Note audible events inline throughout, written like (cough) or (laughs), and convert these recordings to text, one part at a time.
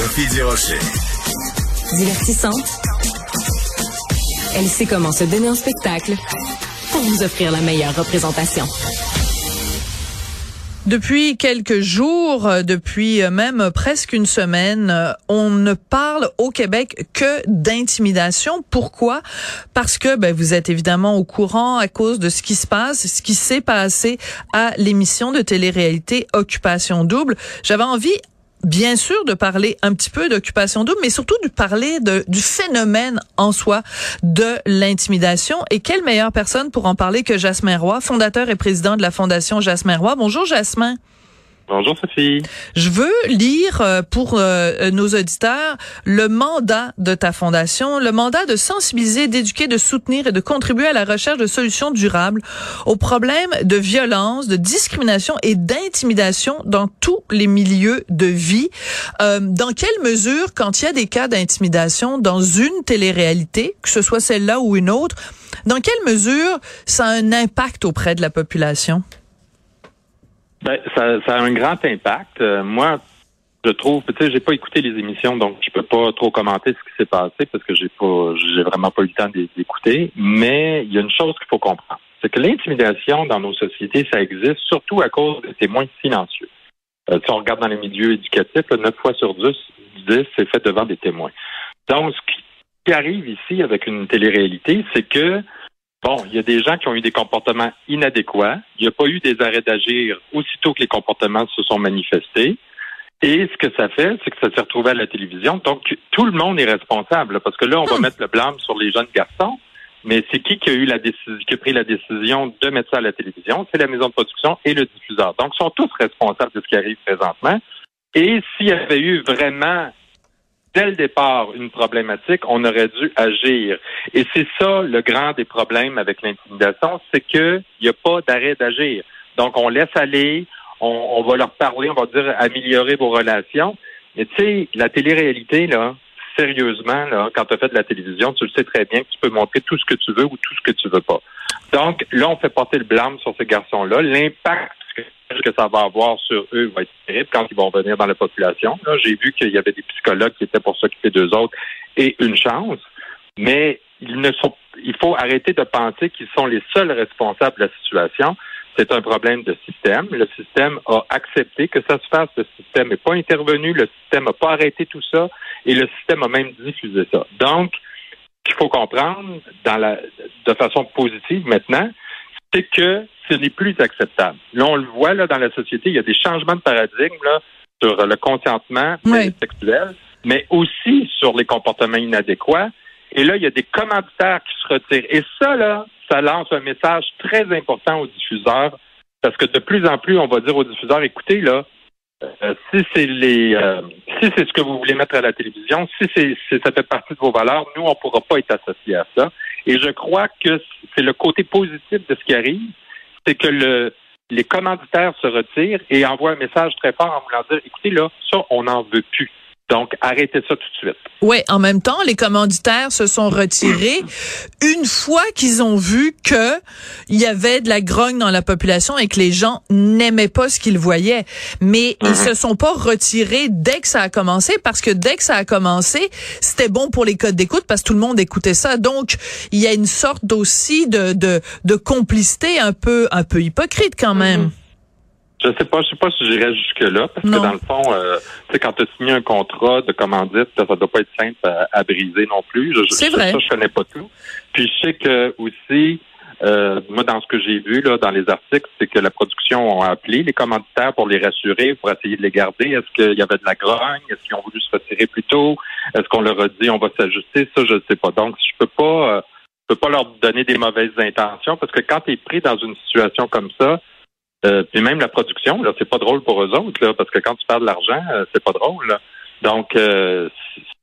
Sophie Durocher. Divertissante. Elle sait comment se donner en spectacle pour vous offrir la meilleure représentation. Depuis quelques jours, euh, depuis euh, même presque une semaine, euh, on ne parle au Québec que d'intimidation. Pourquoi? Parce que ben, vous êtes évidemment au courant à cause de ce qui se passe, ce qui s'est passé à l'émission de télé-réalité Occupation Double. J'avais envie bien sûr de parler un petit peu d'occupation double, mais surtout de parler de, du phénomène en soi de l'intimidation. Et quelle meilleure personne pour en parler que Jasmin Roy, fondateur et président de la Fondation Jasmin Roy. Bonjour Jasmin. Bonjour Sophie. Je veux lire euh, pour euh, nos auditeurs le mandat de ta fondation, le mandat de sensibiliser, d'éduquer, de soutenir et de contribuer à la recherche de solutions durables aux problèmes de violence, de discrimination et d'intimidation dans tous les milieux de vie. Euh, dans quelle mesure, quand il y a des cas d'intimidation dans une télé-réalité, que ce soit celle-là ou une autre, dans quelle mesure ça a un impact auprès de la population? Ben, ça, ça a un grand impact. Euh, moi, je trouve, tu sais, j'ai pas écouté les émissions, donc je peux pas trop commenter ce qui s'est passé parce que j'ai pas, j'ai vraiment pas eu le temps d'écouter. Mais il y a une chose qu'il faut comprendre, c'est que l'intimidation dans nos sociétés, ça existe surtout à cause des témoins silencieux. Euh, si on regarde dans les milieux éducatifs, là, 9 fois sur 10, 10 c'est fait devant des témoins. Donc, ce qui arrive ici avec une télé-réalité, c'est que Bon, il y a des gens qui ont eu des comportements inadéquats. Il n'y a pas eu des arrêts d'agir aussitôt que les comportements se sont manifestés. Et ce que ça fait, c'est que ça s'est retrouvé à la télévision. Donc, tout le monde est responsable, parce que là, on va hmm. mettre le blâme sur les jeunes garçons. Mais c'est qui qui a eu la décision, qui a pris la décision de mettre ça à la télévision? C'est la maison de production et le diffuseur. Donc, ils sont tous responsables de ce qui arrive présentement. Et s'il y avait eu vraiment dès le départ une problématique, on aurait dû agir. Et c'est ça le grand des problèmes avec l'intimidation, c'est qu'il n'y a pas d'arrêt d'agir. Donc, on laisse aller, on, va leur parler, on va dire améliorer vos relations. Mais tu sais, la télé-réalité, là, sérieusement, là, quand tu as fait de la télévision, tu le sais très bien que tu peux montrer tout ce que tu veux ou tout ce que tu veux pas. Donc, là, on fait porter le blâme sur ces garçons-là. L'impact que ça va avoir sur eux va être terrible quand ils vont venir dans la population. J'ai vu qu'il y avait des psychologues qui étaient pour s'occuper d'eux autres et une chance, mais ils ne sont, il faut arrêter de penser qu'ils sont les seuls responsables de la situation. C'est un problème de système. Le système a accepté que ça se fasse. Le système n'est pas intervenu. Le système n'a pas arrêté tout ça. Et le système a même diffusé ça. Donc, qu'il faut comprendre dans la, de façon positive maintenant, c'est que ce n'est plus acceptable. Là, on le voit là dans la société, il y a des changements de paradigme là, sur le consentement sexuel, mais aussi sur les comportements inadéquats. Et là, il y a des commanditaires qui se retirent. Et ça, là, ça lance un message très important aux diffuseurs, parce que de plus en plus, on va dire aux diffuseurs, écoutez, là, euh, si c'est les euh, si c'est ce que vous voulez mettre à la télévision, si c'est ça fait partie de vos valeurs, nous, on ne pourra pas être associés à ça. Et je crois que c'est le côté positif de ce qui arrive, c'est que le, les commanditaires se retirent et envoient un message très fort en voulant dire, écoutez, là, ça, on n'en veut plus. Donc, arrêtez ça tout de suite. Oui, en même temps, les commanditaires se sont retirés (clears throat) une fois qu'ils ont vu que il y avait de la grogne dans la population et que les gens n'aimaient pas ce qu'ils voyaient. Mais ils mhm. se sont pas retirés dès que ça a commencé parce que dès que ça a commencé, c'était bon pour les codes d'écoute parce que tout le monde écoutait ça. Donc, il y a une sorte aussi de, de, de complicité un peu, un peu hypocrite quand même. Mhm. Je sais pas, je sais pas si j'irais jusque là, parce que dans le fond, euh, tu sais, quand tu as signé un contrat de commandite, ça, doit pas être simple à, briser non plus. C'est vrai. Ça, je connais pas tout. Puis je sais que aussi, euh, moi, dans ce que j'ai vu là, dans les articles, c'est que la production a appelé les commanditaires pour les rassurer, pour essayer de les garder. Est-ce qu'il y avait de la grogne? Est-ce qu'ils ont voulu se retirer plus tôt? Est-ce qu'on leur a dit on va s'ajuster? Ça, je ne sais pas. Donc, je peux pas, euh, je peux pas leur donner des mauvaises intentions parce que quand tu es pris dans une situation comme ça, euh, puis même la production, là, c'est pas drôle pour eux autres, là, parce que quand tu perds de l'argent, euh, c'est pas drôle. Donc, euh,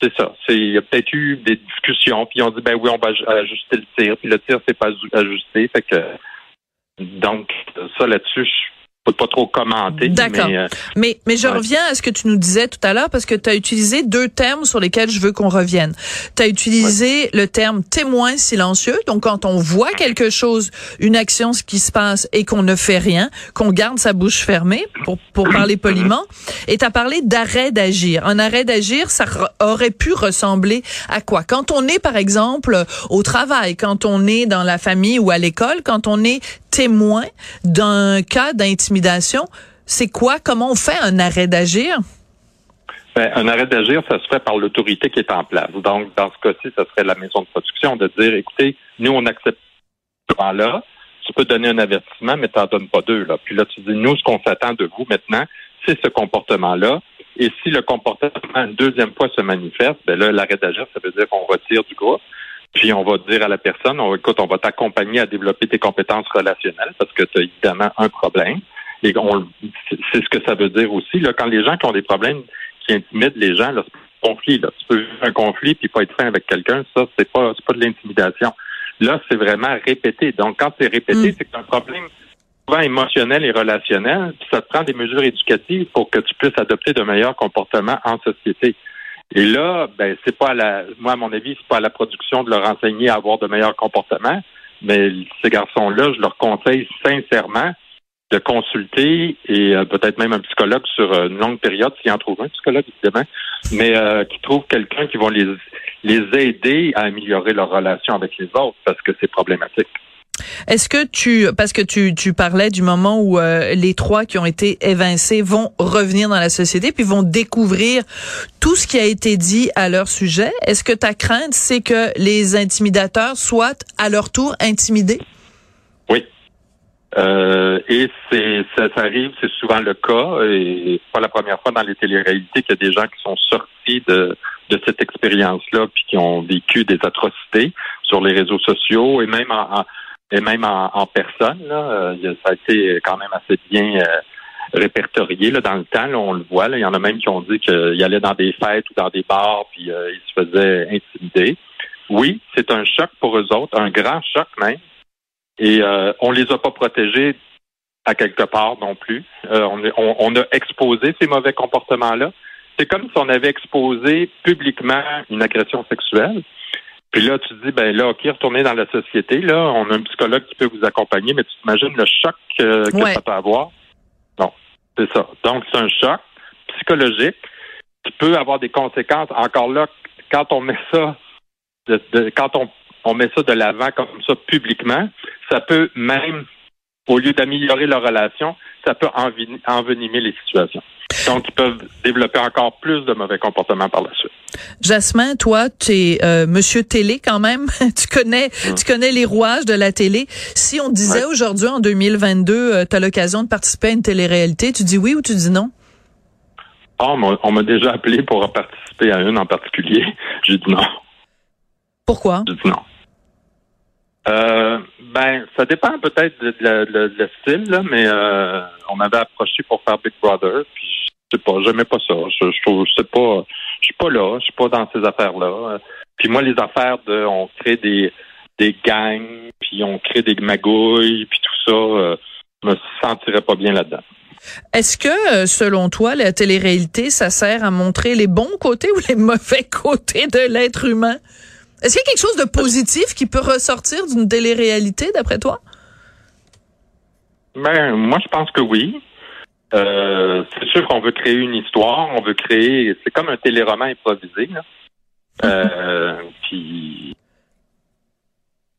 c'est ça. Il y a peut-être eu des discussions, puis ont dit, ben oui, on va ajuster le tir, puis le tir, c'est pas ajusté. Fait que, donc, ça là-dessus, peux pas trop commenter. D'accord. Mais, euh, mais, mais, je ouais. reviens à ce que tu nous disais tout à l'heure parce que tu as utilisé deux termes sur lesquels je veux qu'on revienne. Tu as utilisé le terme témoin silencieux. Donc, quand on voit quelque chose, une action, ce qui se passe et qu'on ne fait rien, qu'on garde sa bouche fermée, pour, pour parler (coughs) poliment. Et tu as parlé d'arrêt d'agir. Un arrêt d'agir, ça aurait pu ressembler à quoi? Quand on est, par exemple, au travail, quand on est dans la famille ou à l'école, quand on est témoin d'un cas d'intimidation, c'est quoi? Comment on fait un arrêt d'agir? Ben, un arrêt d'agir, ça se fait par l'autorité qui est en place. Donc, dans ce cas-ci, ça serait la maison de production de dire, écoutez, nous, on accepte ce plan-là. Tu peux donner un avertissement, mais tu n'en donnes pas deux. Là. Puis là, tu dis, nous, ce qu'on s'attend de vous maintenant, c'est ce comportement-là. Et si le comportement une deuxième fois se manifeste, ben là, l'arrêt d'agir, ça veut dire qu'on retire du groupe. Puis on va dire à la personne, on, écoute, on va t'accompagner à développer tes compétences relationnelles parce que tu as évidemment un problème. Et on, c'est ce que ça veut dire aussi. Là, quand les gens qui ont des problèmes qui intimident les gens, là, c'est un conflit. Là. Tu peux vivre un conflit puis pas être fin avec quelqu'un, ça, c'est pas c'est pas de l'intimidation. Là, c'est vraiment répété. Donc, quand c'est répété, Mm. c'est que c'est un problème souvent émotionnel et relationnel, puis ça te prend des mesures éducatives pour que tu puisses adopter de meilleurs comportements en société. Et là, ben, c'est pas à la, moi, à mon avis, c'est pas à la production de leur enseigner à avoir de meilleurs comportements, mais ces garçons-là, je leur conseille sincèrement de consulter et euh, peut-être même un psychologue sur euh, une longue période, s'il en trouve un psychologue, évidemment, mais euh, qui trouve quelqu'un qui va les, les aider à améliorer leur relation avec les autres parce que c'est problématique. Est-ce que tu, parce que tu, tu parlais du moment où euh, les trois qui ont été évincés vont revenir dans la société puis vont découvrir tout ce qui a été dit à leur sujet, est-ce que ta crainte, c'est que les intimidateurs soient à leur tour intimidés? Oui. Euh, et c'est ça, ça arrive, c'est souvent le cas, et pas la première fois dans les téléréalités qu'il y a des gens qui sont sortis de, de cette expérience-là, puis qui ont vécu des atrocités sur les réseaux sociaux et même en- et même en, en personne. Là, Euh, ça a été quand même assez bien euh, répertorié là, dans le temps. Là, on le voit. Là, il y en a même qui ont dit qu'ils allaient dans des fêtes ou dans des bars, puis euh, ils se faisaient intimider. Oui, c'est un choc pour eux autres, un grand choc même. Et euh, on les a pas protégés à quelque part non plus. On, on- on a exposé ces mauvais comportements-là. C'est comme si on avait exposé publiquement une agression sexuelle. Puis là, tu te dis, ben là, OK, retournez dans la société. Là, on a un psychologue qui peut vous accompagner, mais tu t'imagines le choc euh, que Ouais. ça peut avoir? Non, c'est ça. Donc, c'est un choc psychologique qui peut avoir des conséquences. Encore là, quand on met ça, de- de- quand on, on met ça de l'avant comme ça publiquement, ça peut même, au lieu d'améliorer leur relation, ça peut envenimer les situations. Donc, ils peuvent développer encore plus de mauvais comportements par la suite. Jasmin, toi, tu es euh, monsieur télé quand même. (laughs) tu connais tu connais les rouages de la télé. Si on disait Ouais. aujourd'hui, en 2022, tu as l'occasion de participer à une télé-réalité, tu dis oui ou tu dis non? Ah, on m'a- on m'a déjà appelé pour participer à une en particulier. (laughs) J'ai dit non. Pourquoi? J'ai dit non. Euh, ben, ça dépend peut-être de, de- de- de le style, là, mais euh, on m'avait approché pour faire Big Brother, puis je sais pas, j'aimais pas ça. Je, je trouve, je sais pas, je suis pas là, je suis pas dans ces affaires-là. Puis moi, les affaires de, on crée des des gangs, puis on crée des magouilles, puis tout ça, euh, je me sentirais pas bien là-dedans. Est-ce que, euh, selon toi, la télé-réalité, ça sert à montrer les bons côtés ou les (laughs) mauvais côtés de l'être humain? Est-ce qu'il y a quelque chose de positif qui peut ressortir d'une télé-réalité, d'après toi? Ben, moi, je pense que oui. Euh, c'est sûr qu'on veut créer une histoire, on veut créer. C'est comme un téléroman improvisé. Là. (laughs) Euh, puis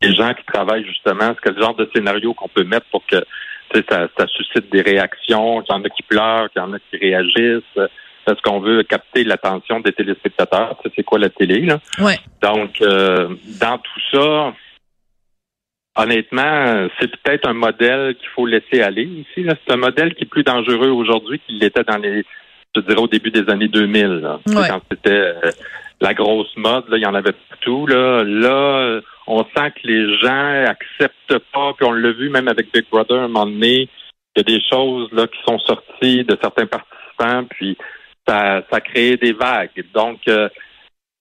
les gens qui travaillent justement, c'est quel genre de scénario qu'on peut mettre pour que tu sais, ça, ça suscite des réactions, qu'il y en a qui pleurent, qu'il y en a qui réagissent. Parce qu'on veut capter l'attention des téléspectateurs. C'est quoi la télé, là? Ouais. Donc, euh, dans tout ça, honnêtement, c'est peut-être un modèle qu'il faut laisser aller ici. C'est un modèle qui est plus dangereux aujourd'hui qu'il l'était dans les, je dirais, au début des années 2000. Là. Tu sais, Ouais. Quand c'était euh, la grosse mode, là, il y en avait partout. Là, là, on sent que les gens acceptent pas, puis on l'a vu même avec Big Brother à un moment donné. Il y a des choses là qui sont sorties de certains participants, puis ça, ça a créé des vagues. Donc, euh,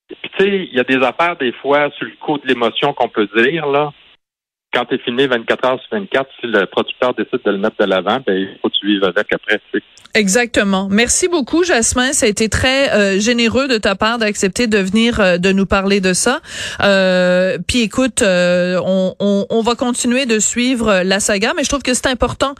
tu sais, il y a des affaires, des fois, sur le coup de l'émotion qu'on peut dire, là. Quand tu es filmé 24 heures sur 24, si le producteur décide de le mettre de l'avant, ben il faut que tu vives avec après. Exactement. Merci beaucoup, Jasmin. Ça a été très euh, généreux de ta part d'accepter de venir euh, de nous parler de ça. Euh, puis écoute, on, va continuer de suivre la saga, mais je trouve que c'est important